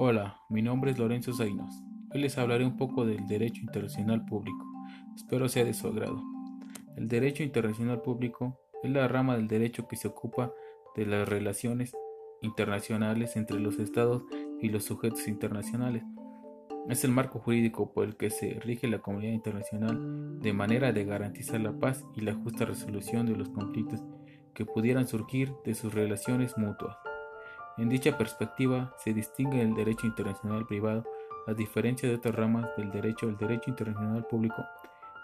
Hola, mi nombre es Lorenzo Zainos. Hoy les hablaré un poco del derecho internacional público. Espero sea de su agrado. El derecho internacional público es la rama del derecho que se ocupa de las relaciones internacionales entre los estados y los sujetos internacionales. Es el marco jurídico por el que se rige la comunidad internacional de manera de garantizar la paz y la justa resolución de los conflictos que pudieran surgir de sus relaciones mutuas. En dicha perspectiva se distingue el derecho internacional privado, a diferencia de otras ramas del derecho, el derecho internacional público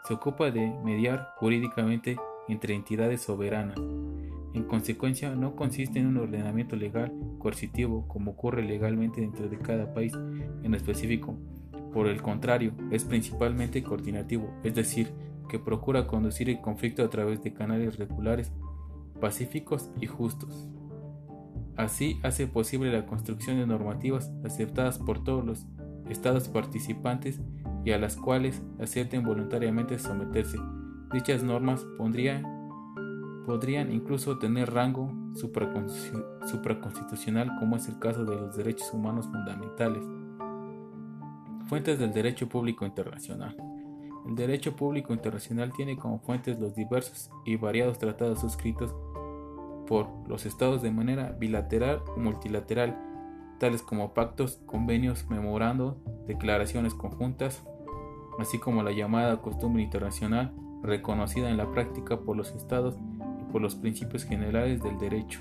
se ocupa de mediar jurídicamente entre entidades soberanas. En consecuencia, no consiste en un ordenamiento legal coercitivo como ocurre legalmente dentro de cada país en específico. Por el contrario, es principalmente coordinativo, es decir, que procura conducir el conflicto a través de canales regulares, pacíficos y justos. Así hace posible la construcción de normativas aceptadas por todos los estados participantes y a las cuales acepten voluntariamente someterse. Dichas normas podrían incluso tener rango supraconstitucional como es el caso de los derechos humanos fundamentales. Fuentes del derecho público internacional. El derecho público internacional tiene como fuentes los diversos y variados tratados suscritos por los estados de manera bilateral o multilateral, tales como pactos, convenios, memorando, declaraciones conjuntas, así como la llamada costumbre internacional reconocida en la práctica por los estados y por los principios generales del derecho.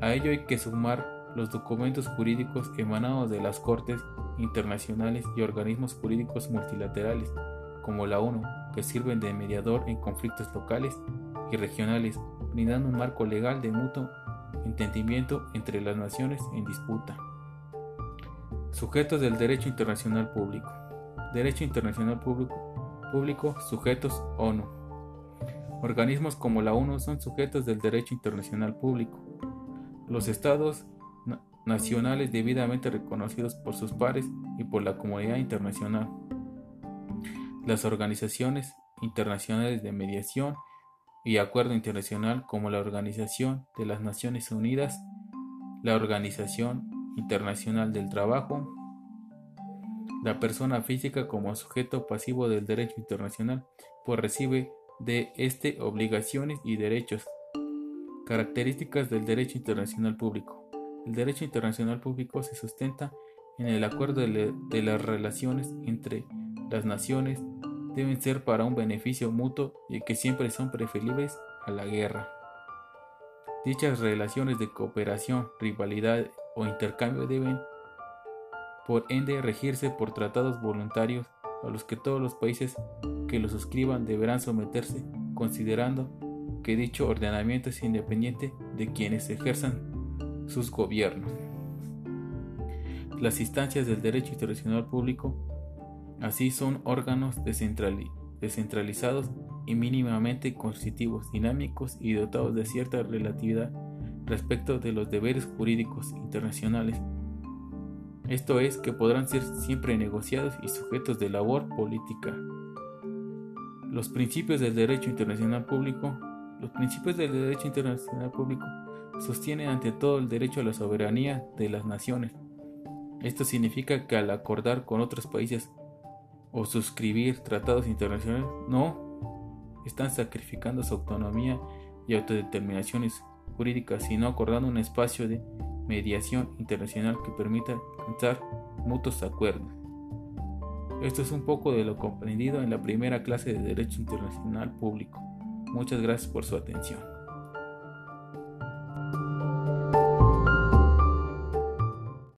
A ello hay que sumar los documentos jurídicos emanados de las Cortes internacionales y organismos jurídicos multilaterales, como la ONU, que sirven de mediador en conflictos locales y regionales, brindando un marco legal de mutuo entendimiento entre las naciones en disputa. Sujetos del derecho internacional público. Derecho internacional público, público sujetos ONU. Organismos como la ONU son sujetos del derecho internacional público. Los estados nacionales debidamente reconocidos por sus pares y por la comunidad internacional. Las organizaciones internacionales de mediación y acuerdo internacional como la Organización de las Naciones Unidas, la Organización Internacional del Trabajo, la persona física como sujeto pasivo del derecho internacional, pues recibe de este obligaciones y derechos. Características del derecho internacional público. El derecho internacional público se sustenta en el acuerdo de, las relaciones entre las naciones deben ser para un beneficio mutuo y que siempre son preferibles a la guerra. Dichas relaciones de cooperación, rivalidad o intercambio deben por ende regirse por tratados voluntarios a los que todos los países que los suscriban deberán someterse, considerando que dicho ordenamiento es independiente de quienes ejerzan sus gobiernos. Las instancias del derecho internacional público Así son órganos descentralizados y mínimamente constitutivos, dinámicos y dotados de cierta relatividad respecto de los deberes jurídicos internacionales. Esto es que podrán ser siempre negociados y sujetos de labor política. Los principios del derecho internacional público Los principios del derecho internacional público sostienen ante todo el derecho a la soberanía de las naciones. Esto significa que al acordar con otros países o suscribir tratados internacionales, no, están sacrificando su autonomía y autodeterminaciones jurídicas, sino acordando un espacio de mediación internacional que permita alcanzar mutuos acuerdos. Esto es un poco de lo comprendido en la primera clase de Derecho Internacional Público. Muchas gracias por su atención.